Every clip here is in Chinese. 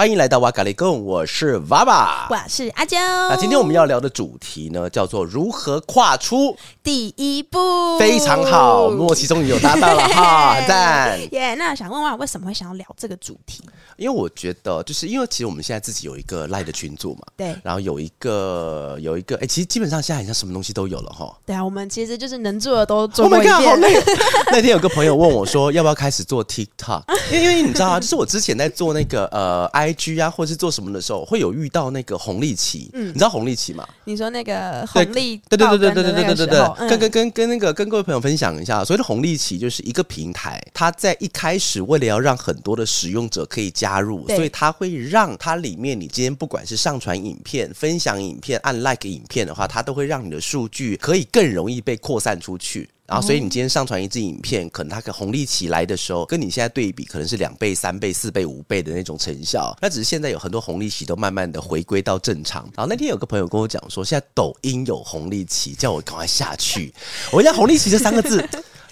欢迎来到哇嘎哩供，我是娃娃，我是阿娇。那今天我们要聊的主题呢，叫做如何跨出第一步。非常好，默契终于有搭到了哈，很 赞。耶，那想问问，为什么会想要聊这个主题？因为我觉得，就是因为其实我们现在自己有一个赖的群组嘛，对，然后有一个有一个，哎，其实基本上现在好像什么东西都有了哈。对啊，我们其实就是能做的都做过一遍。Oh God，好累。那天有个朋友问我说，要不要开始做 TikTok？因为因为你知道啊，就是我之前在做那个呃 IG 啊，或者是做什么的时候，会有遇到那个红利期。嗯，你知道红利期吗？你说那个红利？对对对对对对对对对对。跟跟跟跟那个跟各位朋友分享一下，所谓的红利期就是一个平台，它在一开始为了要让很多的使用者可以加入，所以。它会让它里面，你今天不管是上传影片、分享影片、按 like 影片的话，它都会让你的数据可以更容易被扩散出去。然后，所以你今天上传一支影片，可能它的红利期来的时候，跟你现在对比，可能是两倍、三倍、四倍、五倍的那种成效。那只是现在有很多红利期都慢慢的回归到正常。然后那天有个朋友跟我讲说，现在抖音有红利期，叫我赶快下去。我讲红利期这三个字。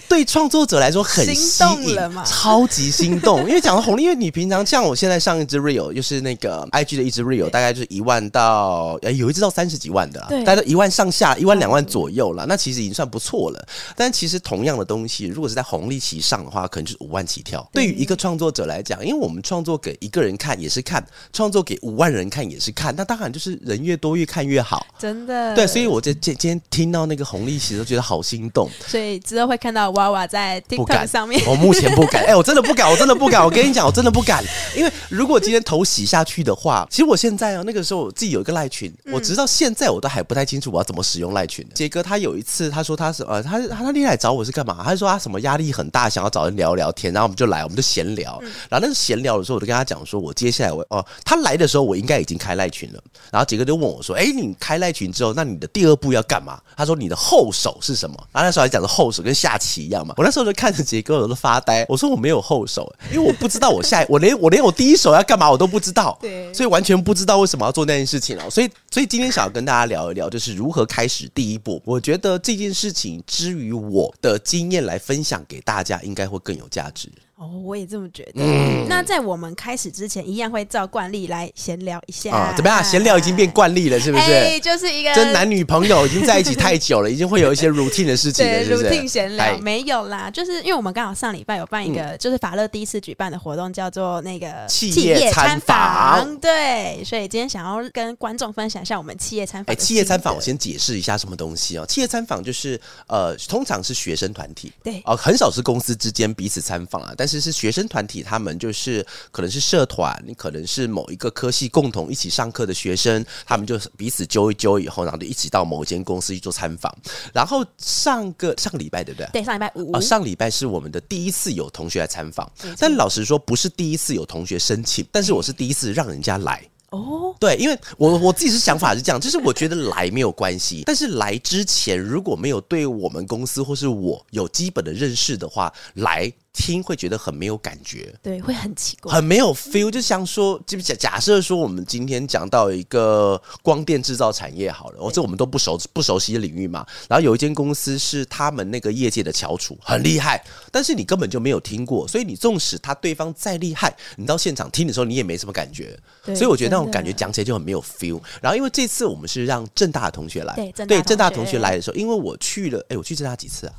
对创作者来说很吸引，超级心动。因为讲到红利，因为你平常像我现在上一支 real，就是那个 IG 的一支 real，大概就是一万到呃有一支到三十几万的啦，大概都一万上下，一万两万左右啦。那其实已经算不错了。但其实同样的东西，如果是在红利期上的话，可能就是五万起跳。对于一个创作者来讲，因为我们创作给一个人看也是看，创作给五万人看也是看，那当然就是人越多越看越好。真的。对，所以我就今今天听到那个红利期都觉得好心动。所以之后会看到。娃娃在 TikTok 上面，我目前不敢。哎、欸，我真的不敢，我真的不敢。我跟你讲，我真的不敢。因为如果今天头洗下去的话，其实我现在啊，那个时候我自己有一个赖群，我直到现在我都还不太清楚我要怎么使用赖群。杰哥他有一次他说他是呃，他他他那天来找我是干嘛？他说他什么压力很大，想要找人聊聊天，然后我们就来，我们就闲聊。然后那闲聊的时候，我就跟他讲说，我接下来我哦，他来的时候我应该已经开赖群了。然后杰哥就问我说，哎、欸，你开赖群之后，那你的第二步要干嘛？他说你的后手是什么？然后那时候还讲的后手跟下棋一样嘛。我那时候就看。着杰哥，我都发呆。我说我没有后手，因为我不知道我下 我连我连我第一手要干嘛我都不知道，对，所以完全不知道为什么要做那件事情了。所以，所以今天想要跟大家聊一聊，就是如何开始第一步。我觉得这件事情，之于我的经验来分享给大家，应该会更有价值。哦，我也这么觉得。嗯，那在我们开始之前，一样会照惯例来闲聊一下。啊，怎么样？闲聊已经变惯例了，是不是？哎，就是一个真男女朋友已经在一起太久了，已经会有一些 routine 的事情了，是不是？routine 闲聊没有啦，就是因为我们刚好上礼拜有办一个，就是法乐第一次举办的活动，叫做那个企业参访。对，所以今天想要跟观众分享一下我们企业参访。哎，企业参访，我先解释一下什么东西哦。企业参访就是呃，通常是学生团体，对哦，很少是公司之间彼此参访啊，但是是学生团体。他们就是可能是社团，你可能是某一个科系共同一起上课的学生，他们就彼此揪一揪以后，然后就一起到某一间公司去做参访。然后上个上个礼拜对不对？对，上礼拜五啊，上礼拜是我们的第一次有同学来参访，但老实说不是第一次有同学申请，但是我是第一次让人家来。哦，对，因为我我自己是想法是这样，就是我觉得来没有关系，但是来之前如果没有对我们公司或是我有基本的认识的话，来。听会觉得很没有感觉，对，会很奇怪，很没有 feel。就像说，就假假设说，我们今天讲到一个光电制造产业好了，哦，这我们都不熟不熟悉的领域嘛。然后有一间公司是他们那个业界的翘楚，很厉害，但是你根本就没有听过，所以你纵使他对方再厉害，你到现场听的时候，你也没什么感觉。所以我觉得那种感觉讲起来就很没有 feel。然后因为这次我们是让正大的同学来，对，正大同学来的时候，因为我去了，哎，我去正大几次啊？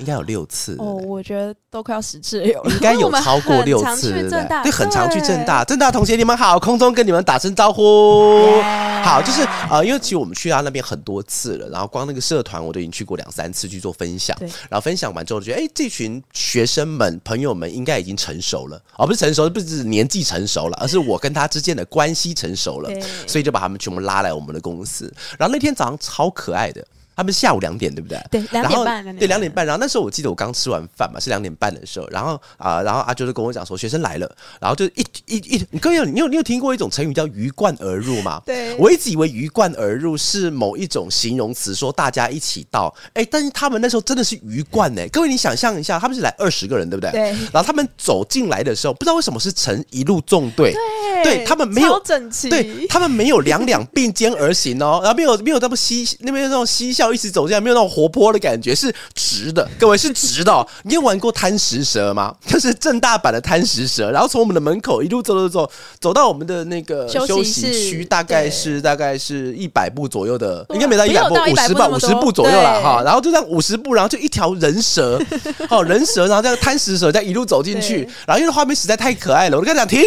应该有六次哦，我觉得都快要十次有了，应该有 超过六次，对，对，很常去正大，正大同学你们好，空中跟你们打声招呼.好，就是呃，因为其实我们去到那边很多次了，然后光那个社团我都已经去过两三次去做分享，然后分享完之后觉得，哎，这群学生们朋友们应该已经成熟了，而、哦、不是成熟，不是年纪成熟了，而是我跟他之间的关系成熟了，所以就把他们全部拉来我们的公司，然后那天早上超可爱的。他们下午两点对不对？对，两点半。对，两点半。然后那时候我记得我刚吃完饭嘛，是两点半的时候。然后啊、呃，然后阿啾就跟我讲说学生来了，然后就一一一，你各位你有你有听过一种成语叫鱼贯而入吗？对，我一直以为鱼贯而入是某一种形容词，说大家一起到。哎，但是他们那时候真的是鱼贯哎，各位你想象一下，他们是来二十个人对不对？对。然后他们走进来的时候，不知道为什么是成一路纵队。对，对他们没有整齐，对他们没有两两并肩而行哦，然后没有没有那么嬉，那边那种嬉笑一直走进来，没有那种活泼的感觉，是直的，各位是直的哦。你有玩过贪食蛇吗？就是正大版的贪食蛇，然后从我们的门口一路走走走，走到我们的那个休息区，大概是大概是一百步左右的，应该没到一百步，五十吧，五十步左右了哈。然后就这样五十步，然后就一条人蛇，哦，人蛇，然后这样贪食蛇，这样一路走进去，然后因为画面实在太可爱了，我就跟他讲停。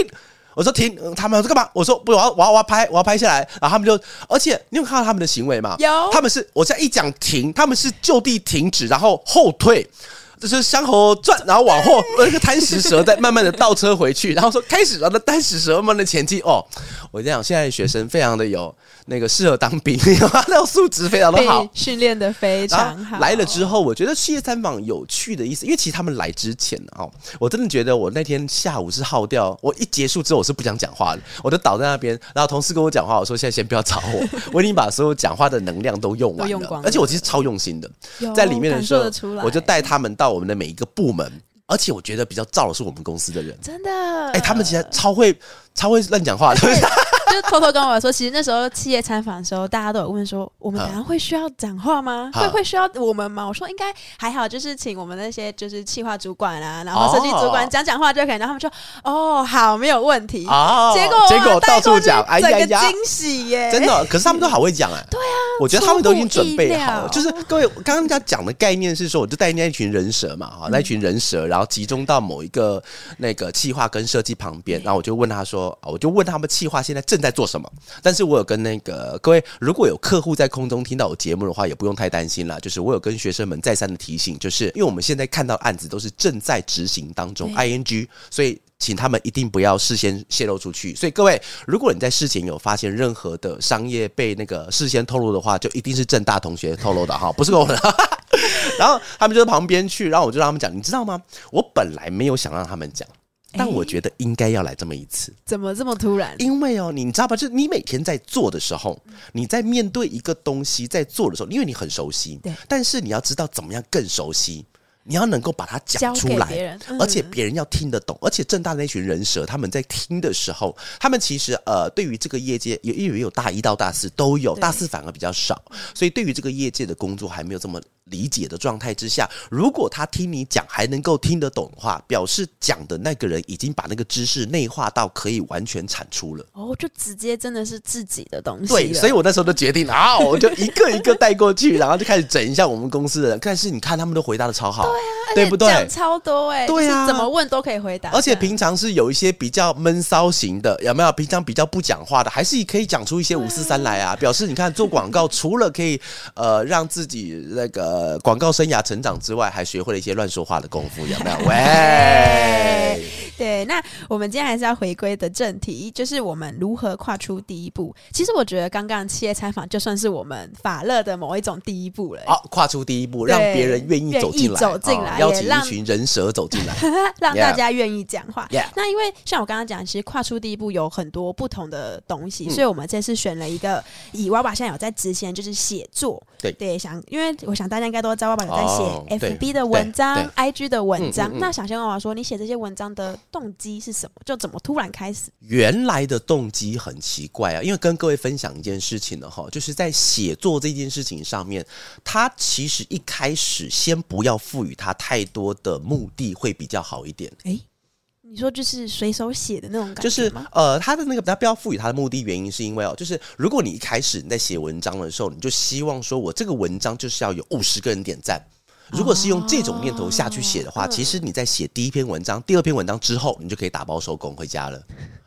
我说停，他们说干嘛？我说不，我要我要我要拍，我要拍下来。然后他们就，而且你有看到他们的行为吗？有，他们是我现在一讲停，他们是就地停止，然后后退，就是向后转，然后往后，那个贪食蛇在慢慢的倒车回去，然后说开始，然后那贪食蛇慢慢的前进。哦，我这样，现在学生非常的有。那个适合当兵，那种素质非常的好，训练的非常好。来了之后，我觉得企业参访有趣的意思，因为其实他们来之前哦，我真的觉得我那天下午是耗掉，我一结束之后我是不想讲话的，我就倒在那边，然后同事跟我讲话，我说现在先不要吵我，我已经把所有讲话的能量都用完了，了。而且我其实超用心的，在里面的时候，我就带他们到我们的每一个部门，而且我觉得比较燥的是我们公司的人，真的，哎，他们其实超会超会乱讲话的。就偷偷跟我说，其实那时候企业参访的时候，大家都有问说，我们等下会需要讲话吗？会会需要我们吗？我说应该还好，就是请我们那些就是企划主管啊，然后设计主管讲讲话就可以。然后他们说，哦，好，没有问题。哦结果结果到处讲，哎呀呀，惊喜耶！真的，可是他们都好会讲哎。对啊，我觉得他们都已经准备好了。就是各位刚刚讲的概念是说，我就带那一群人蛇嘛，哈，那一群人蛇，然后集中到某一个那个企划跟设计旁边，然后我就问他说，我就问他们企划现在正在做什么。但是我有跟那个各位，如果有客户在空中听到我节目的话，也不用太担心了。就是我有跟学生们再三的提醒，就是因为我们现在看到案子都是正在执行当中，ing，所以请他们一定不要事先泄露出去。所以各位，如果你在事前有发现任何的商业被那个事先透露的话，就一定是正大同学透露的哈，不是我的。然后他们就在旁边去，然后我就让他们讲，你知道吗？我本来没有想让他们讲。但我觉得应该要来这么一次，怎么这么突然？因为哦，你知道吧？就是你每天在做的时候，你在面对一个东西在做的时候，因为你很熟悉，对。但是你要知道怎么样更熟悉，你要能够把它讲出来，而且别人要听得懂。而且正大那群人蛇，他们在听的时候，他们其实呃，对于这个业界，也因为有大一到大四都有，大四反而比较少，所以对于这个业界的工作还没有这么。理解的状态之下，如果他听你讲还能够听得懂的话，表示讲的那个人已经把那个知识内化到可以完全产出了。哦，就直接真的是自己的东西。对，所以我那时候就决定啊，我就一个一个带过去，然后就开始整一下我们公司的人。但是你看他们都回答的超好，对啊，对不对？讲超多哎、欸，对啊，怎么问都可以回答。而且平常是有一些比较闷骚型的，有没有？平常比较不讲话的，还是可以讲出一些五四三来啊。表示你看做广告，除了可以 呃让自己那个广告生涯。成长之外，还学会了一些乱说话的功夫，有没有？喂，对，那我们今天还是要回归的正题，就是我们如何跨出第一步。其实我觉得，刚刚企业参访就算是我们法乐的某一种第一步了。好，跨出第一步，让别人愿意走进来，走进来，邀请一群人蛇走进来，让大家愿意讲话。那因为像我刚刚讲，其实跨出第一步有很多不同的东西，所以我们这次选了一个，以娃娃现在有在执行，就是写作。对对，想，因为我想大家应该都知道娃娃有在。写 FB 的文章，IG 的文章。那想先问娃说，你写这些文章的动机是什么？就怎么突然开始？原来的动机很奇怪啊，因为跟各位分享一件事情呢，哈，就是在写作这件事情上面，他其实一开始先不要赋予他太多的目的，会比较好一点。诶。你说就是随手写的那种感觉，就是呃，他的那个他不要赋予他的目的原因，是因为哦，就是如果你一开始你在写文章的时候，你就希望说我这个文章就是要有五十个人点赞。如果是用这种念头下去写的话，其实你在写第一篇文章、第二篇文章之后，你就可以打包收工回家了。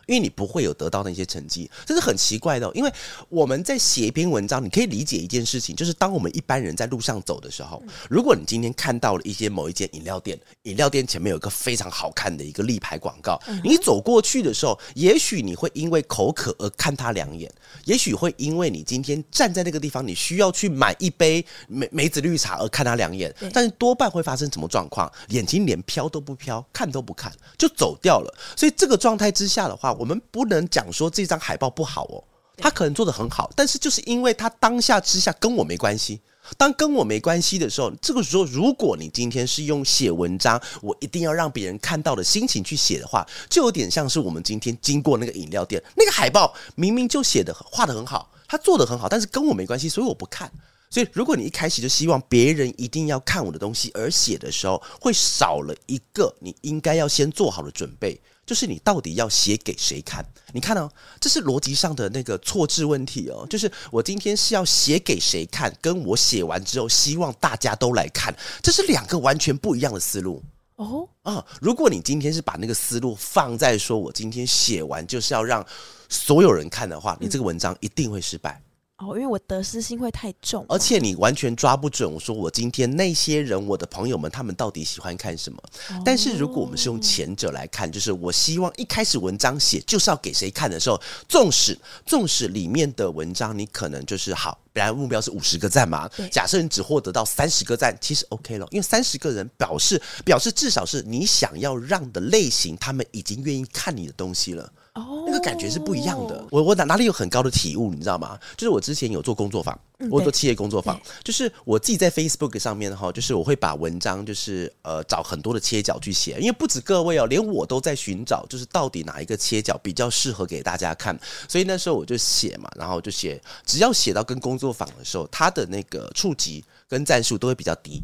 因为你不会有得到那些成绩，这是很奇怪的哦。因为我们在写一篇文章，你可以理解一件事情，就是当我们一般人在路上走的时候，如果你今天看到了一些某一间饮料店，饮料店前面有一个非常好看的一个立牌广告，你走过去的时候，也许你会因为口渴而看他两眼，也许会因为你今天站在那个地方，你需要去买一杯梅梅子绿茶而看他两眼，但是多半会发生什么状况？眼睛连飘都不飘，看都不看就走掉了。所以这个状态之下的话，我们不能讲说这张海报不好哦，他可能做得很好，但是就是因为他当下之下跟我没关系。当跟我没关系的时候，这个时候如果你今天是用写文章，我一定要让别人看到的心情去写的话，就有点像是我们今天经过那个饮料店，那个海报明明就写的画得很好，他做得很好，但是跟我没关系，所以我不看。所以如果你一开始就希望别人一定要看我的东西而写的时候，会少了一个你应该要先做好的准备。就是你到底要写给谁看？你看哦，这是逻辑上的那个错置问题哦。就是我今天是要写给谁看，跟我写完之后希望大家都来看，这是两个完全不一样的思路哦。啊，如果你今天是把那个思路放在说我今天写完就是要让所有人看的话，你这个文章一定会失败。哦，因为我得失心会太重，而且你完全抓不准。我说我今天那些人，我的朋友们，他们到底喜欢看什么？哦、但是如果我们是用前者来看，就是我希望一开始文章写就是要给谁看的时候，纵使纵使里面的文章你可能就是好，本来目标是五十个赞嘛，假设你只获得到三十个赞，其实 OK 了，因为三十个人表示表示至少是你想要让的类型，他们已经愿意看你的东西了。哦，那个感觉是不一样的。我我哪哪里有很高的体悟，你知道吗？就是我之前有做工作坊，我做企业工作坊，就是我自己在 Facebook 上面哈，就是我会把文章就是呃找很多的切角去写，因为不止各位哦，连我都在寻找，就是到底哪一个切角比较适合给大家看。所以那时候我就写嘛，然后就写，只要写到跟工作坊的时候，它的那个触及跟战术都会比较低。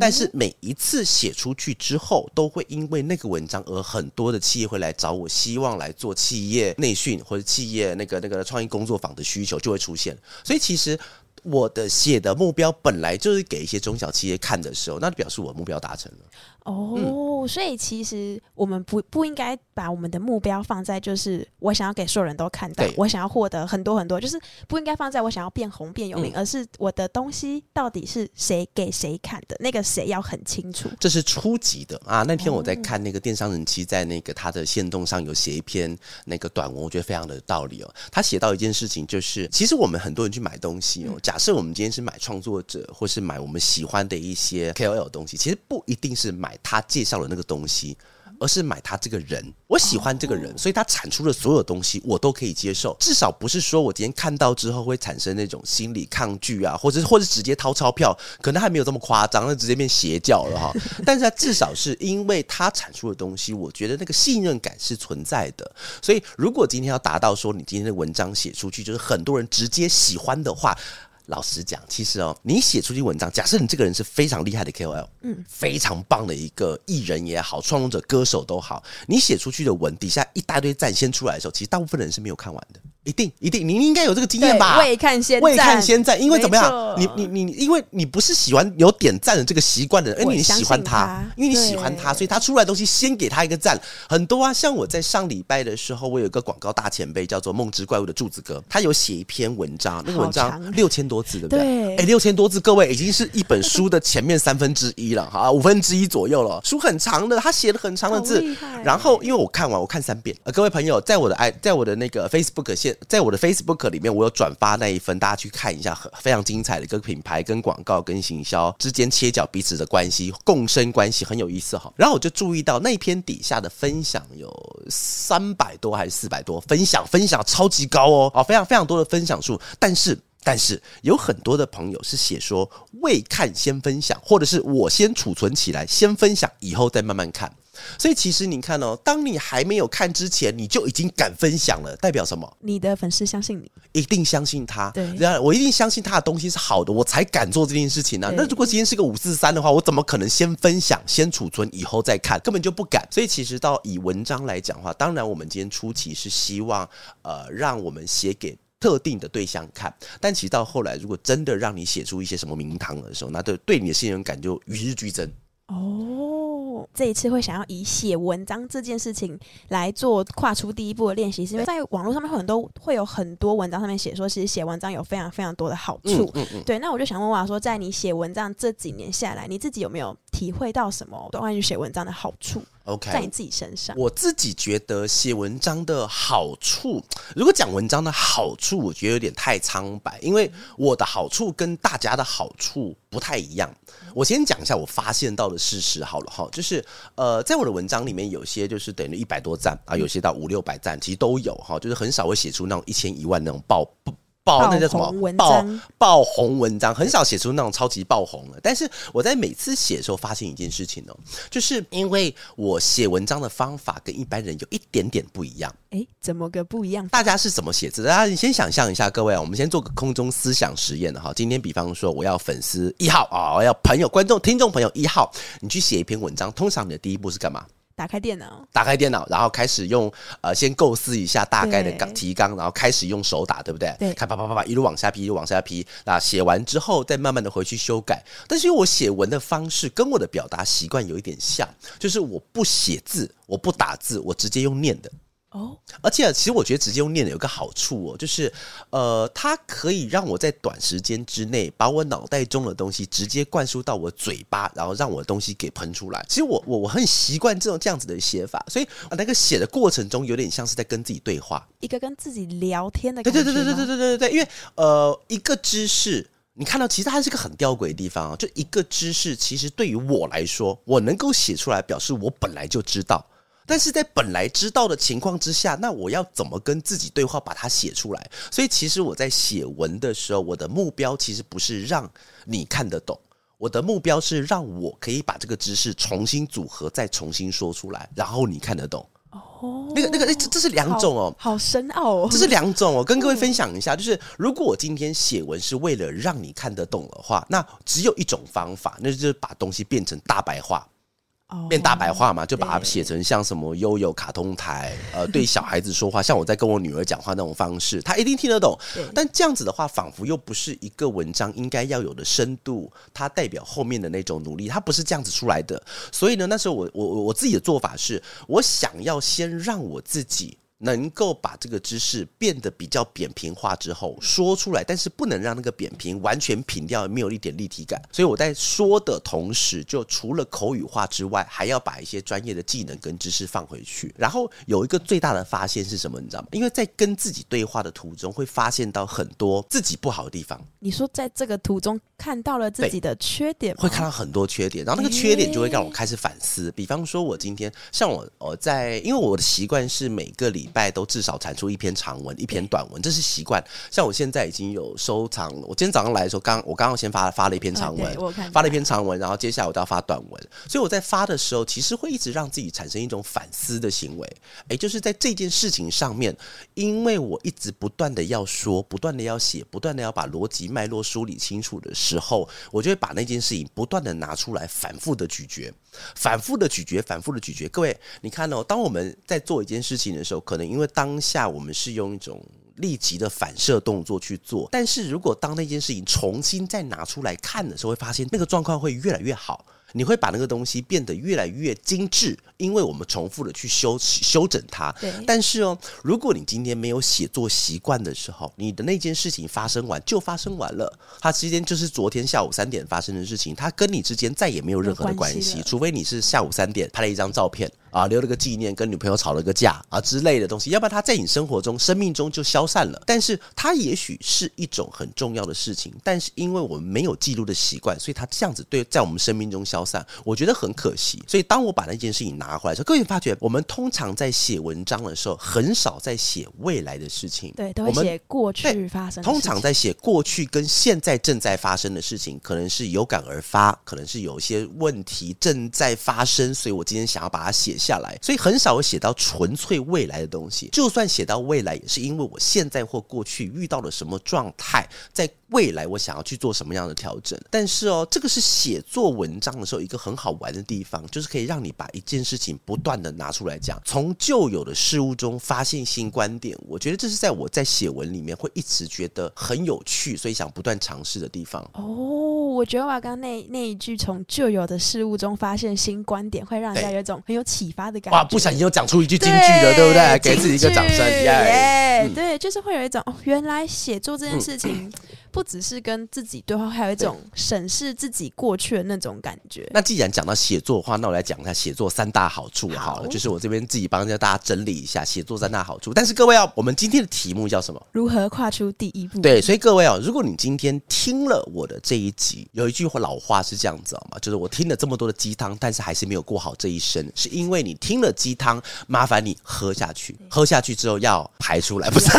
但是每一次写出去之后，都会因为那个文章而很多的企业会来找我，希望来做企业内训或者企业那个那个创意工作坊的需求就会出现。所以其实我的写的目标本来就是给一些中小企业看的时候，那就表示我目标达成了。哦，所以其实我们不不应该把我们的目标放在就是我想要给所有人都看到，我想要获得很多很多，就是不应该放在我想要变红变有名，嗯、而是我的东西到底是谁给谁看的，那个谁要很清楚。这是初级的啊！那天我在看那个电商人气，在那个他的线动上有写一篇那个短文，我觉得非常的有道理哦。他写到一件事情，就是其实我们很多人去买东西哦，假设我们今天是买创作者，或是买我们喜欢的一些 KOL 东西，其实不一定是买。他介绍的那个东西，而是买他这个人。我喜欢这个人，所以他产出的所有东西我都可以接受。至少不是说我今天看到之后会产生那种心理抗拒啊，或者或者直接掏钞票，可能还没有这么夸张，那直接变邪教了哈。但是他至少是因为他产出的东西，我觉得那个信任感是存在的。所以如果今天要达到说你今天的文章写出去，就是很多人直接喜欢的话。老实讲，其实哦，你写出去文章，假设你这个人是非常厉害的 KOL，嗯，非常棒的一个艺人也好，创作者、歌手都好，你写出去的文底下一大堆赞先出来的时候，其实大部分人是没有看完的。一定一定，你应该有这个经验吧？未看先未看先赞，因为怎么样？你你你，因为你不是喜欢有点赞的这个习惯的人，因为你喜欢他，因为你喜欢他，所以他出来的东西先给他一个赞。很多啊，像我在上礼拜的时候，我有一个广告大前辈叫做梦之怪物的柱子哥，他有写一篇文章，那个文章六千多字，对不对？哎，六千多字，各位已经是一本书的前面三分之一了，哈，五分之一左右了。书很长的，他写了很长的字，然后因为我看完，我看三遍。呃，各位朋友，在我的爱，在我的那个 Facebook 线。在我的 Facebook 里面，我有转发那一份，大家去看一下，很非常精彩的一个品牌跟广告跟行销之间切角彼此的关系，共生关系很有意思哈。然后我就注意到那篇底下的分享有三百多还是四百多分享，分享超级高哦，啊，非常非常多的分享数。但是但是有很多的朋友是写说未看先分享，或者是我先储存起来先分享，以后再慢慢看。所以其实你看哦，当你还没有看之前，你就已经敢分享了，代表什么？你的粉丝相信你，一定相信他。对，然后我一定相信他的东西是好的，我才敢做这件事情呢、啊。那如果今天是个五四三的话，我怎么可能先分享、先储存，以后再看？根本就不敢。所以其实到以文章来讲的话，当然我们今天初期是希望呃，让我们写给特定的对象看，但其实到后来，如果真的让你写出一些什么名堂的时候，那对对你的信任感就与日俱增。哦。这一次会想要以写文章这件事情来做跨出第一步的练习，是因为在网络上面会很多会有很多文章上面写说，其实写文章有非常非常多的好处。嗯嗯嗯、对，那我就想问娃说，在你写文章这几年下来，你自己有没有体会到什么关于写文章的好处？OK，在你自己身上，我自己觉得写文章的好处，如果讲文章的好处，我觉得有点太苍白，因为我的好处跟大家的好处不太一样。我先讲一下我发现到的事实好了哈，就是呃，在我的文章里面，有些就是等于一百多赞啊，有些到五六百赞，其实都有哈，就是很少会写出那种一千一万那种爆不。爆那叫什么？爆爆红文章，很少写出那种超级爆红的。但是我在每次写的时候，发现一件事情哦，就是因为我写文章的方法跟一般人有一点点不一样。诶，怎么个不一样？大家是怎么写字的？大家你先想象一下，各位啊，我们先做个空中思想实验的哈。今天比方说，我要粉丝一号啊，我要朋友、观众、听众朋友一号，你去写一篇文章，通常你的第一步是干嘛？打开电脑，打开电脑，然后开始用呃，先构思一下大概的纲提纲，然后开始用手打，对不对？对，看啪啪啪啪，一路往下批，一路往下批。那写完之后，再慢慢的回去修改。但是因为我写文的方式跟我的表达习惯有一点像，就是我不写字，我不打字，我直接用念的。哦，而且其实我觉得直接用念的有个好处哦，就是呃，它可以让我在短时间之内把我脑袋中的东西直接灌输到我嘴巴，然后让我的东西给喷出来。其实我我我很习惯这种这样子的写法，所以那个写的过程中有点像是在跟自己对话，一个跟自己聊天的感觉。对对对对对对对对对，因为呃，一个知识你看到其实它是个很吊诡的地方啊，就一个知识其实对于我来说，我能够写出来，表示我本来就知道。但是在本来知道的情况之下，那我要怎么跟自己对话，把它写出来？所以其实我在写文的时候，我的目标其实不是让你看得懂，我的目标是让我可以把这个知识重新组合，再重新说出来，然后你看得懂。哦，那个那个，哎，这这是两种哦，好深奥哦，这是两种哦，跟各位分享一下，就是如果我今天写文是为了让你看得懂的话，那只有一种方法，那就是把东西变成大白话。变大白话嘛，就把它写成像什么悠悠卡通台，呃，对小孩子说话，像我在跟我女儿讲话那种方式，她一定听得懂。但这样子的话，仿佛又不是一个文章应该要有的深度，它代表后面的那种努力，它不是这样子出来的。所以呢，那时候我我我自己的做法是，我想要先让我自己。能够把这个知识变得比较扁平化之后说出来，但是不能让那个扁平完全平掉，没有一点立体感。所以我在说的同时，就除了口语化之外，还要把一些专业的技能跟知识放回去。然后有一个最大的发现是什么？你知道吗？因为在跟自己对话的途中，会发现到很多自己不好的地方。你说在这个途中看到了自己的缺点，会看到很多缺点，然后那个缺点就会让我开始反思。比方说，我今天像我我在，因为我的习惯是每个礼拜都至少产出一篇长文，一篇短文，这是习惯。像我现在已经有收藏了，我今天早上来的时候，刚我刚刚先发发了一篇长文，发了一篇长文，然后接下来我都要发短文。所以我在发的时候，其实会一直让自己产生一种反思的行为。诶，就是在这件事情上面，因为我一直不断的要说，不断的要写，不断的要把逻辑脉络梳理清楚的时候，我就会把那件事情不断的拿出来，反复的咀嚼，反复的咀嚼，反复的咀嚼。各位，你看哦，当我们在做一件事情的时候，可能因为当当下我们是用一种立即的反射动作去做，但是如果当那件事情重新再拿出来看的时候，会发现那个状况会越来越好。你会把那个东西变得越来越精致，因为我们重复的去修修整它。对。但是哦，如果你今天没有写作习惯的时候，你的那件事情发生完就发生完了，它之间就是昨天下午三点发生的事情，它跟你之间再也没有任何的关系，除非你是下午三点拍了一张照片啊，留了个纪念，跟女朋友吵了个架啊之类的东西，要不然它在你生活中、生命中就消散了。但是它也许是一种很重要的事情，但是因为我们没有记录的习惯，所以它这样子对在我们生命中消散。我觉得很可惜，所以当我把那件事情拿回来的时候，各位发觉，我们通常在写文章的时候，很少在写未来的事情，对，都会写过去发生。通常在写过去跟现在正在发生的事情，可能是有感而发，可能是有一些问题正在发生，所以我今天想要把它写下来，所以很少会写到纯粹未来的东西。就算写到未来，也是因为我现在或过去遇到了什么状态，在。未来我想要去做什么样的调整。但是哦，这个是写作文章的时候一个很好玩的地方，就是可以让你把一件事情不断的拿出来讲，从旧有的事物中发现新观点。我觉得这是在我在写文里面会一直觉得很有趣，所以想不断尝试的地方。哦，我觉得我刚刚那那一句从旧有的事物中发现新观点，会让人家有一种很有启发的感觉。哇，不小心又讲出一句金句了，对，对不对？给自己一个掌声，耶！对，就是会有一种哦，原来写作这件事情。嗯不只是跟自己对话，还有一种审视自己过去的那种感觉。那既然讲到写作的话，那我来讲一下写作三大好处好了。好，就是我这边自己帮大家整理一下写作三大好处。但是各位啊，我们今天的题目叫什么？如何跨出第一步？对，所以各位啊，如果你今天听了我的这一集，有一句话老话是这样子好吗？就是我听了这么多的鸡汤，但是还是没有过好这一生，是因为你听了鸡汤，麻烦你喝下去，喝下去之后要排出来，不是？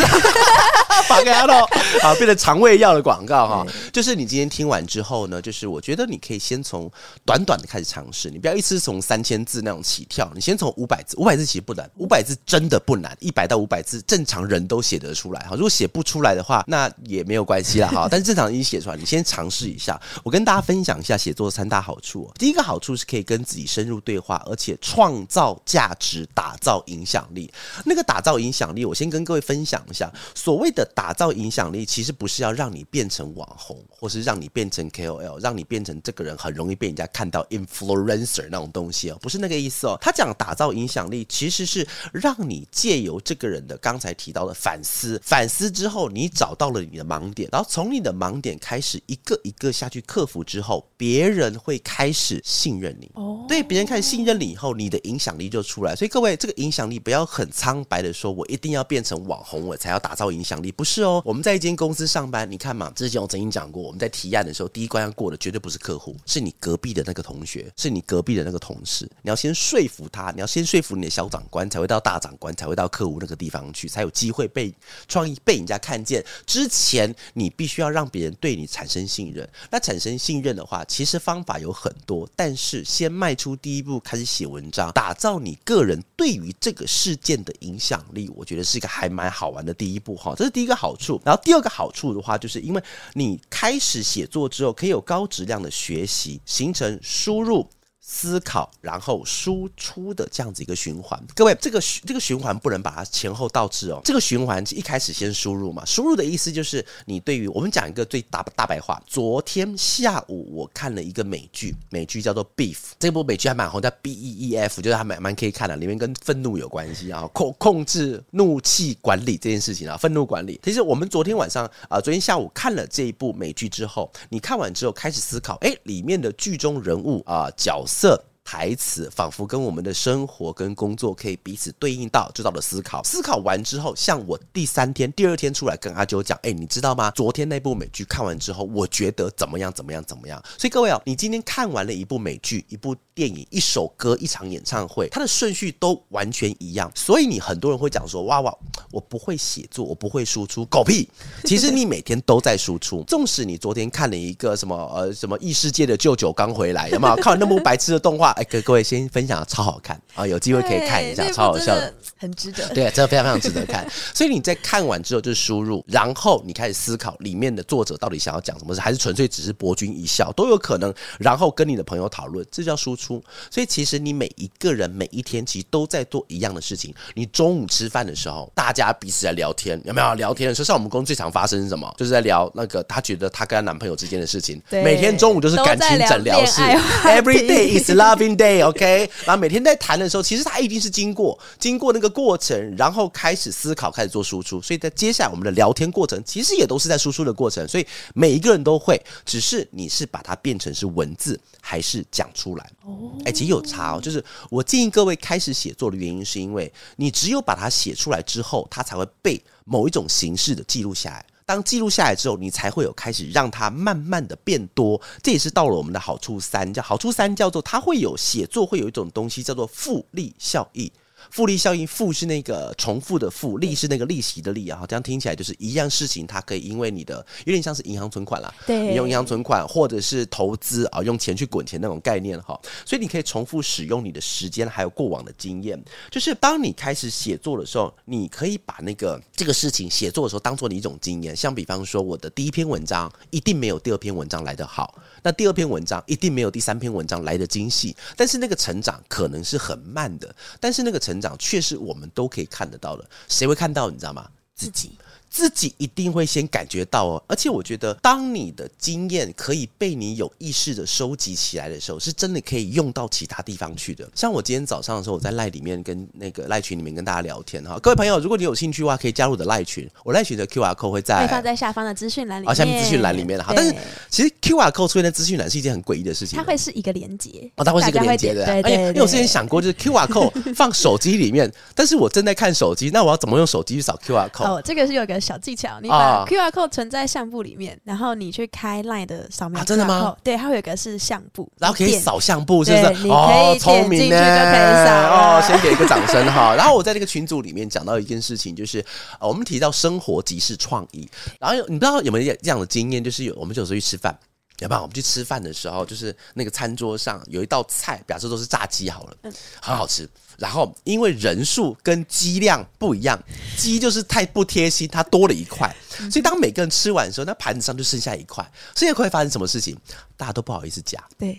好，变成肠胃药的广告哈。就是你今天听完之后呢，就是我觉得你可以先从短短的开始尝试，你不要一次从三千字那种起跳，你先从五百字，五百字其实不难，五百字真的不难，一百到五百字正常人都写得出来哈。如果写不出来的话，那也没有关系啦哈。但是正常已经写出来，你先尝试一下。我跟大家分享一下写作的三大好处。第一个好处是可以跟自己深入对话，而且创造价值，打造影响力。那个打造影响力，我先跟各位分享一下，所谓的。打造影响力，其实不是要让你变成网红，或是让你变成 KOL，让你变成这个人很容易被人家看到 influencer 那种东西哦，不是那个意思哦。他讲打造影响力，其实是让你借由这个人的刚才提到的反思，反思之后，你找到了你的盲点，然后从你的盲点开始一个一个下去克服之后，别人会开始信任你。哦，对，别人开始信任你以后，你的影响力就出来。所以各位，这个影响力不要很苍白的说，我一定要变成网红，我才要打造影响力。不是哦，我们在一间公司上班，你看嘛，之前我曾经讲过，我们在提案的时候，第一关要过的绝对不是客户，是你隔壁的那个同学，是你隔壁的那个同事。你要先说服他，你要先说服你的小长官，才会到大长官，才会到客户那个地方去，才有机会被创意被人家看见。之前你必须要让别人对你产生信任。那产生信任的话，其实方法有很多，但是先迈出第一步，开始写文章，打造你个人对于这个事件的影响力，我觉得是一个还蛮好玩的第一步哈。这是第一个好处。然后第二个好处的话，就是因为你开始写作之后，可以有高质量的学习，形成输入。思考，然后输出的这样子一个循环。各位，这个这个循环不能把它前后倒置哦。这个循环一开始先输入嘛，输入的意思就是你对于我们讲一个最大大白话。昨天下午我看了一个美剧，美剧叫做《Beef》，这部美剧还蛮红，叫 B E E F，就是还蛮蛮可以看的，里面跟愤怒有关系啊，控控制怒气管理这件事情啊，愤怒管理。其实我们昨天晚上啊、昨天下午看了这一部美剧之后，你看完之后开始思考，哎，里面的剧中人物啊、角色。色台词仿佛跟我们的生活跟工作可以彼此对应到，就到了思考。思考完之后，像我第三天、第二天出来跟阿啾讲，哎，你知道吗？昨天那部美剧看完之后，我觉得怎么样？怎么样？怎么样？所以各位哦，你今天看完了一部美剧、一部电影、一首歌、一场演唱会，它的顺序都完全一样。所以你很多人会讲说，哇哇，我不会写作，我不会输出，狗屁！其实你每天都在输出。纵使你昨天看了一个什么呃什么异世界的舅舅刚回来，有没有看完那部白痴的动画？哎，各各位先分享，超好看啊！有机会可以看一下，超好笑的，很值得。对，真的非常非常值得看。所以你在看完之后就是输入，然后你开始思考里面的作者到底想要讲什么事，还是纯粹只是博君一笑都有可能。然后跟你的朋友讨论，这叫输出。所以其实你每一个人每一天其实都在做一样的事情。你中午吃饭的时候，大家彼此在聊天，有没有聊天的时候？像我们公司最常发生是什么？就是在聊那个她觉得她跟她男朋友之间的事情。每天中午就是感情诊疗室，Every day is day。OK，然后每天在谈的时候，其实他一定是经过经过那个过程，然后开始思考，开始做输出。所以在接下来我们的聊天过程，其实也都是在输出的过程。所以每一个人都会，只是你是把它变成是文字，还是讲出来。哦，哎，其实有差哦。就是我建议各位开始写作的原因，是因为你只有把它写出来之后，它才会被某一种形式的记录下来。当记录下来之后，你才会有开始让它慢慢的变多。这也是到了我们的好处三，叫好处三叫做它会有写作会有一种东西叫做复利效益。复利效应，复是那个重复的复，利是那个利息的利啊。这样听起来就是一样事情，它可以因为你的有点像是银行存款啦，对，你用银行存款或者是投资啊，用钱去滚钱那种概念哈。所以你可以重复使用你的时间还有过往的经验，就是当你开始写作的时候，你可以把那个这个事情写作的时候当做你一种经验。像比方说，我的第一篇文章一定没有第二篇文章来得好，那第二篇文章一定没有第三篇文章来的精细，但是那个成长可能是很慢的，但是那个成长却是我们都可以看得到的。谁会看到？你知道吗？自己。自己一定会先感觉到哦，而且我觉得，当你的经验可以被你有意识的收集起来的时候，是真的可以用到其他地方去的。像我今天早上的时候，我在赖里面跟那个赖群里面跟大家聊天哈，各位朋友，如果你有兴趣的话，可以加入我的赖群，我赖群的 QR code 会在会放在下方的资讯栏里面，啊，下面资讯栏里面的哈。但是其实 QR code 出现在资讯栏是一件很诡异的事情，它会是一个连接哦，它会是一个连接的，对对，对，对，因为我之前想过，就是 QR code 放手机里面，但是我正在看手机，那我要怎么用手机去扫 QR code？哦，这个是有个小技巧，你把 QR code 存在相簿里面，然后你去开 Line 的扫描，真的吗？对，它会有一个是相簿，然后可以扫相簿，是不是？你可以点进去就可以扫哦。先给一个掌声哈。然后我在这个群组里面讲到一件事情，就是我们提到生活即是创意。然后你不知道有没有这样的经验，就是有我们有时候去吃饭，要不然我们去吃饭的时候，就是那个餐桌上有一道菜，表示都是炸鸡好了，很好吃。然后因为人数跟鸡量不一样，鸡就是太不贴心，它多了一块，所以当每个人吃完的时候，那盘子上就剩下一块。剩下会发生什么事情？大家都不好意思夹，对，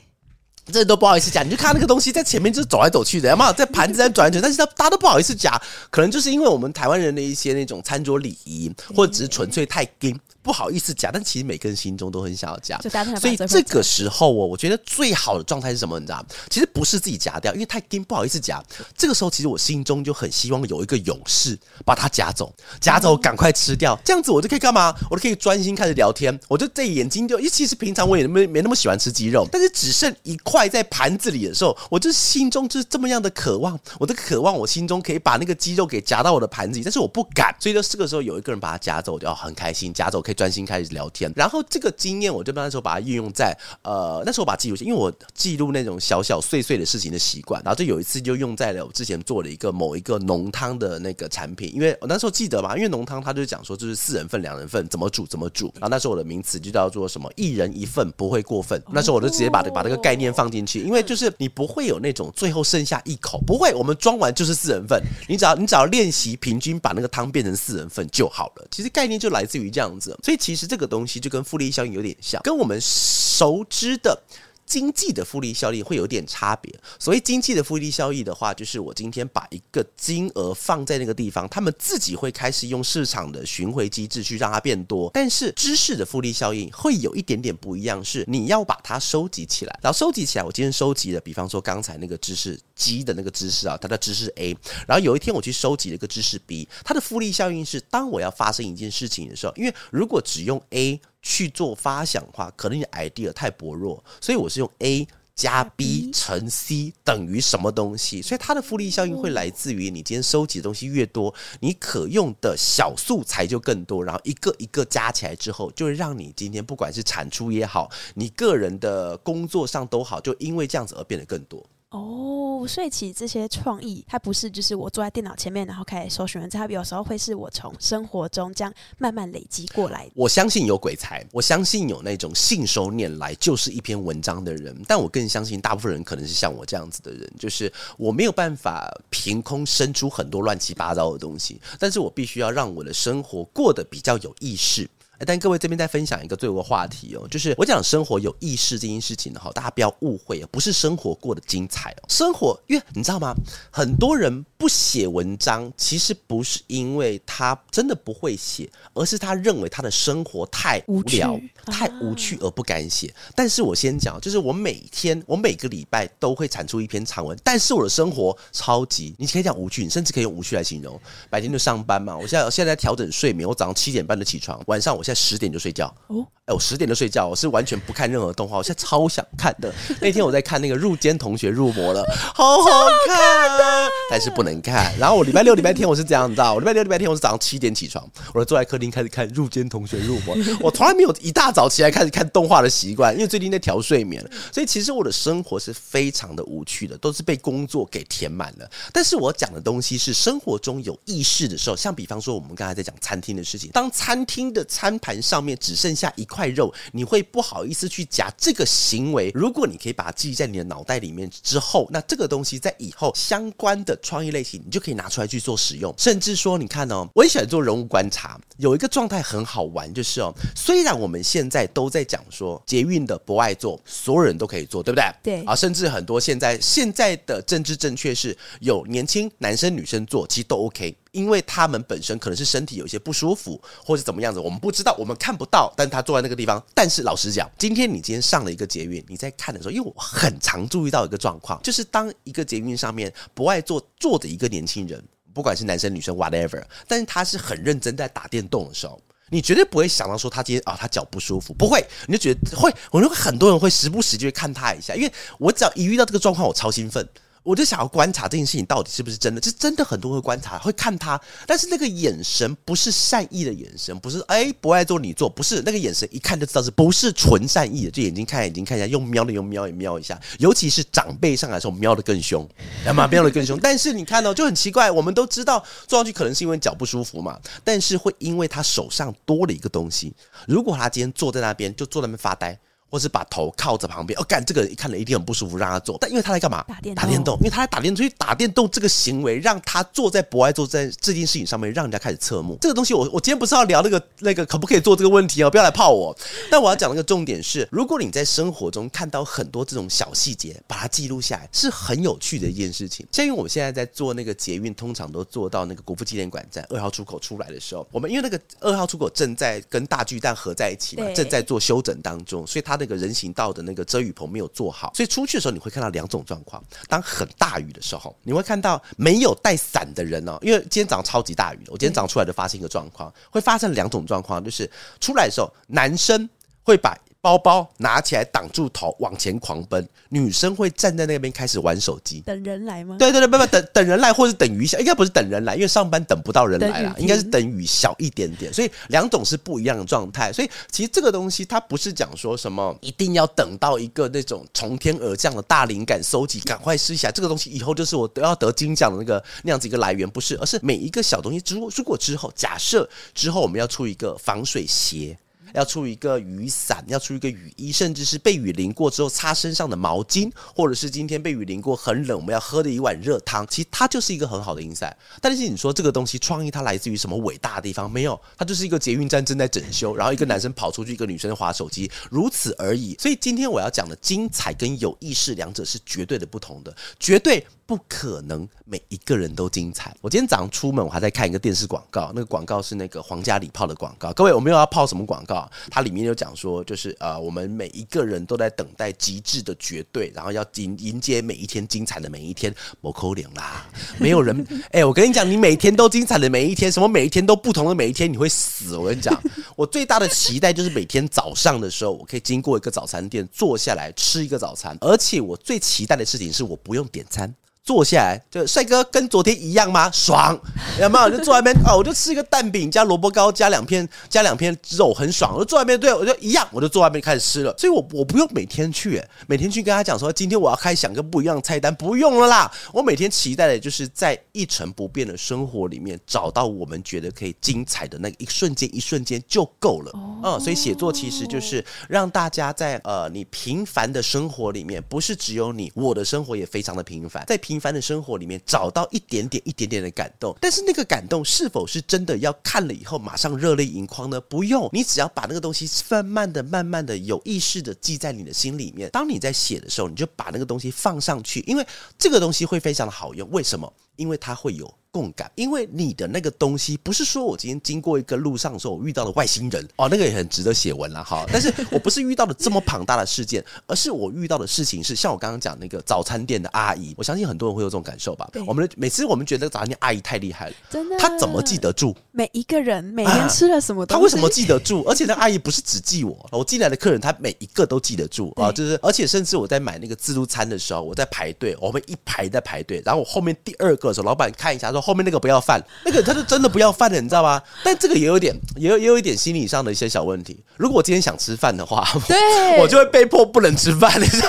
这都不好意思夹。你就看那个东西在前面就是走来走去的，要么在盘子在转来转，但是他大家都不好意思夹，可能就是因为我们台湾人的一些那种餐桌礼仪，或者只是纯粹太硬。不好意思夹，但其实每个人心中都很想要夹，所以这个时候哦，我觉得最好的状态是什么？你知道吗？其实不是自己夹掉，因为太硬不好意思夹。这个时候，其实我心中就很希望有一个勇士把它夹走，夹走赶快吃掉，这样子我就可以干嘛？我就可以专心开始聊天。我就这眼睛就，因为其实平常我也没没那么喜欢吃鸡肉，但是只剩一块在盘子里的时候，我就心中就是这么样的渴望。我的渴望，我心中可以把那个鸡肉给夹到我的盘子里，但是我不敢。所以就这个时候有一个人把它夹走，我就很开心，夹走可以专心开始聊天，然后这个经验我就那时候把它运用在呃，那时候我把记录，因为我记录那种小小碎碎的事情的习惯，然后就有一次就用在了我之前做了一个某一个浓汤的那个产品，因为我那时候记得嘛，因为浓汤它就讲说就是四人份、两人份怎么煮怎么煮，然后那时候我的名词就叫做什么一人一份不会过分，那时候我就直接把把这个概念放进去，因为就是你不会有那种最后剩下一口，不会，我们装完就是四人份，你只要你只要练习平均把那个汤变成四人份就好了，其实概念就来自于这样子，所以其实这个东西就跟复利效应有点像，跟我们熟知的。经济的复利效应会有点差别。所谓经济的复利效应的话，就是我今天把一个金额放在那个地方，他们自己会开始用市场的巡回机制去让它变多。但是知识的复利效应会有一点点不一样，是你要把它收集起来，然后收集起来。我今天收集的，比方说刚才那个知识鸡的那个知识啊，它的知识 A。然后有一天我去收集了一个知识 B，它的复利效应是，当我要发生一件事情的时候，因为如果只用 A。去做发想的话，可能你的 idea 太薄弱，所以我是用 A 加 B 乘 C 等于什么东西，所以它的复利效应会来自于你今天收集的东西越多，你可用的小素材就更多，然后一个一个加起来之后，就会让你今天不管是产出也好，你个人的工作上都好，就因为这样子而变得更多。哦，所以其实这些创意，它不是就是我坐在电脑前面，然后开始搜寻文字，它有时候会是我从生活中这样慢慢累积过来。我相信有鬼才，我相信有那种信手拈来就是一篇文章的人，但我更相信大部分人可能是像我这样子的人，就是我没有办法凭空生出很多乱七八糟的东西，但是我必须要让我的生活过得比较有意识。但各位这边再分享一个最后的话题哦，就是我讲生活有意识这件事情的话，大家不要误会哦，不是生活过得精彩哦。生活，因为你知道吗？很多人不写文章，其实不是因为他真的不会写，而是他认为他的生活太无聊、无太无趣而不敢写。但是我先讲，就是我每天，我每个礼拜都会产出一篇长文，但是我的生活超级，你可以讲无趣，你甚至可以用无趣来形容。白天就上班嘛，我现在我现在在调整睡眠，我早上七点半就起床，晚上我。现在十点就睡觉哦。哎，我十点就睡觉，我是完全不看任何动画。我现在超想看的。那天我在看那个《入间同学入魔》了，好好看啊，但是不能看。然后我礼拜六、礼拜天我是这样，你知道？我礼拜六、礼拜天我是早上七点起床，我就坐在客厅开始看《入间同学入魔》。我从来没有一大早起来开始看动画的习惯，因为最近在调睡眠，所以其实我的生活是非常的无趣的，都是被工作给填满了。但是我讲的东西是生活中有意识的时候，像比方说我们刚才在讲餐厅的事情，当餐厅的餐盘上面只剩下一块。肉，你会不好意思去夹这个行为。如果你可以把它记在你的脑袋里面之后，那这个东西在以后相关的创意类型，你就可以拿出来去做使用。甚至说，你看哦，我也喜欢做人物观察，有一个状态很好玩，就是哦，虽然我们现在都在讲说捷运的不爱做，所有人都可以坐，对不对？对啊，甚至很多现在现在的政治正确是有年轻男生女生坐，其实都 OK。因为他们本身可能是身体有一些不舒服，或者怎么样子，我们不知道，我们看不到，但他坐在那个地方。但是老实讲，今天你今天上了一个捷运，你在看的时候，因为我很常注意到一个状况，就是当一个捷运上面不爱坐坐着一个年轻人，不管是男生女生 whatever，但是他是很认真在打电动的时候，你绝对不会想到说他今天啊、他脚不舒服，不会，你就觉得会，我认为很多人会时不时就会看他一下，因为我只要一遇到这个状况，我超兴奋。我就想要观察这件事情到底是不是真的，这真的很多会观察，会看他，但是那个眼神不是善意的眼神，不是哎不爱做你做，不是那个眼神一看就知道是不是纯善意的，就眼睛看眼睛看一下，用瞄的用瞄也瞄一下，尤其是长辈上来的时候瞄的更凶，那么？瞄的更凶。但是你看到、哦、就很奇怪，我们都知道坐上去可能是因为脚不舒服嘛，但是会因为他手上多了一个东西，如果他今天坐在那边就坐在那边发呆。或是把头靠着旁边，哦，干这个一看了一定很不舒服，让他坐。但因为他在干嘛？打电动。打电动，因为他在打电动，所以打电动这个行为让他坐在博爱座在这件事情上面，让人家开始侧目。这个东西我，我我今天不是要聊那个那个可不可以做这个问题哦，不要来泡我。但我要讲那个重点是，如果你在生活中看到很多这种小细节，把它记录下来，是很有趣的一件事情。像因为我们现在在做那个捷运，通常都做到那个国父纪念馆站二号出口出来的时候，我们因为那个二号出口正在跟大巨蛋合在一起嘛，正在做修整当中，所以它那个人行道。的那个遮雨棚没有做好，所以出去的时候你会看到两种状况。当很大雨的时候，你会看到没有带伞的人哦，因为今天早上超级大雨，我今天早上出来就发现一个状况，会发生两种状况，就是出来的时候，男生会把。包包拿起来挡住头往前狂奔，女生会站在那边开始玩手机，等人来吗？对对对，不不等等人来，或是等雨小，应该不是等人来，因为上班等不到人来了，应该是等雨小一点点，所以两种是不一样的状态。所以其实这个东西它不是讲说什么一定要等到一个那种从天而降的大灵感收集，赶快试一下这个东西以后就是我都要得金奖的那个那样子一个来源，不是，而是每一个小东西，如果如果之后假设之后我们要出一个防水鞋。要出一个雨伞，要出一个雨衣，甚至是被雨淋过之后擦身上的毛巾，或者是今天被雨淋过很冷，我们要喝的一碗热汤，其实它就是一个很好的 inside。但是你说这个东西创意它来自于什么伟大的地方？没有，它就是一个捷运站正在整修，然后一个男生跑出去，一个女生滑手机，如此而已。所以今天我要讲的精彩跟有意识两者是绝对的不同的，绝对。不可能每一个人都精彩。我今天早上出门，我还在看一个电视广告，那个广告是那个皇家礼炮的广告。各位，我没有要泡什么广告，它里面有讲说，就是呃，我们每一个人都在等待极致的绝对，然后要迎迎接每一天精彩的每一天。某扣脸啦，没有人。哎、欸，我跟你讲，你每天都精彩的每一天，什么每一天都不同的每一天，你会死。我跟你讲，我最大的期待就是每天早上的时候，我可以经过一个早餐店，坐下来吃一个早餐，而且我最期待的事情是，我不用点餐。坐下来，就帅哥跟昨天一样吗？爽，有没有？就坐那边哦，我就吃一个蛋饼加萝卜糕加两片加两片肉，很爽。我就坐那边，对我就一样，我就坐那边开始吃了。所以我我不用每天去，每天去跟他讲说，今天我要开始想个不一样的菜单，不用了啦。我每天期待的就是在一成不变的生活里面找到我们觉得可以精彩的那个一瞬间，一瞬间就够了。嗯，所以写作其实就是让大家在呃你平凡的生活里面，不是只有你，我的生活也非常的平凡，在平。平凡的生活里面找到一点点、一点点的感动，但是那个感动是否是真的要看了以后马上热泪盈眶呢？不用，你只要把那个东西慢慢的、慢慢的、有意识的记在你的心里面。当你在写的时候，你就把那个东西放上去，因为这个东西会非常的好用。为什么？因为它会有。共感，因为你的那个东西不是说我今天经过一个路上的时候，我遇到了外星人哦，那个也很值得写文了哈。但是我不是遇到了这么庞大的事件，而是我遇到的事情是像我刚刚讲那个早餐店的阿姨，我相信很多人会有这种感受吧。我们每次我们觉得早餐店阿姨太厉害了，真的，她怎么记得住每一个人每天吃了什么东西？她为什么记得住？而且那阿姨不是只记我，我进来的客人她每一个都记得住啊，就是而且甚至我在买那个自助餐的时候，我在排队，我们一排在排队，然后我后面第二个的时候，老板看一下说后面那个不要饭。那个他就真的不要饭了，你知道吗？但这个也有点，也有也有一点心理上的一些小问题。如果我今天想吃饭的话，对，我就会被迫不能吃饭，你知道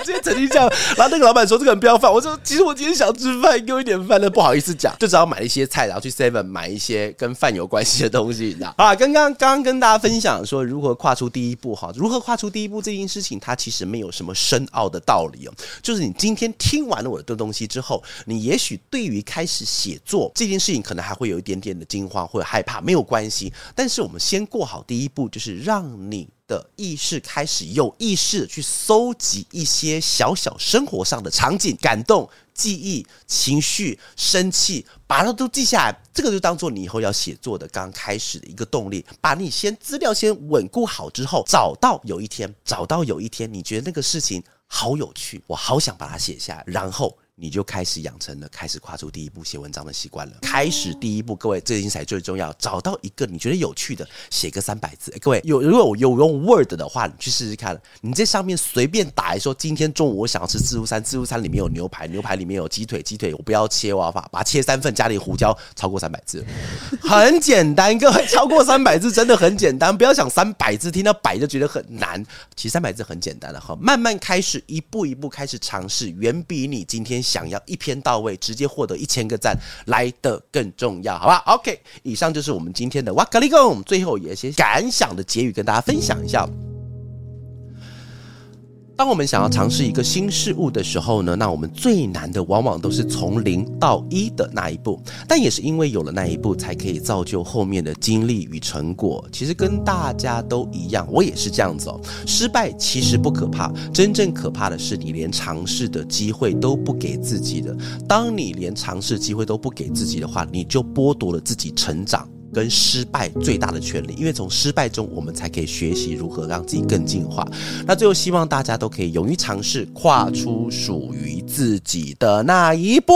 吗？我之前曾经这样，然后那个老板说这个人不要饭，我说其实我今天想吃饭，给我一点饭，那不好意思讲，就只好买一些菜，然后去 Seven 买一些跟饭有关系的东西，你知道？好，刚刚刚刚跟大家分享说如何跨出第一步哈，如何跨出第一步这件事情，它其实没有什么深奥的道理哦，就是你今天听完了我的东西之后，你也许对于开始写作这件事情，可能还会有一点点的惊慌或者害怕，没有关系，但是我们先过好第一步，就是让你。的意识开始有意识去搜集一些小小生活上的场景、感动、记忆、情绪、生气，把它都记下来。这个就当做你以后要写作的刚开始的一个动力。把你先资料先稳固好之后，找到有一天，找到有一天，你觉得那个事情好有趣，我好想把它写下来，然后。你就开始养成了开始跨出第一步写文章的习惯了。开始第一步，各位，这件事才最重要。找到一个你觉得有趣的，写个三百字。各位，有如果有用 Word 的话，你去试试看。你在上面随便打一说，今天中午我想要吃自助餐，自助餐里面有牛排，牛排里面有鸡腿，鸡腿我不要切，我要把把它切三份，加点胡椒，超过三百字，很简单。各位，超过三百字真的很简单，不要想三百字，听到百就觉得很难。其实三百字很简单的哈，慢慢开始，一步一步开始尝试，远比你今天。想要一篇到位，直接获得一千个赞来的更重要，好吧？OK，以上就是我们今天的哇咖哩供，最后有一些感想的结语跟大家分享一下。当我们想要尝试一个新事物的时候呢，那我们最难的往往都是从零到一的那一步。但也是因为有了那一步，才可以造就后面的经历与成果。其实跟大家都一样，我也是这样子哦。失败其实不可怕，真正可怕的是你连尝试的机会都不给自己的。当你连尝试机会都不给自己的话，你就剥夺了自己成长。跟失败最大的权利，因为从失败中我们才可以学习如何让自己更进化。那最后希望大家都可以勇于尝试，跨出属于自己的那一步。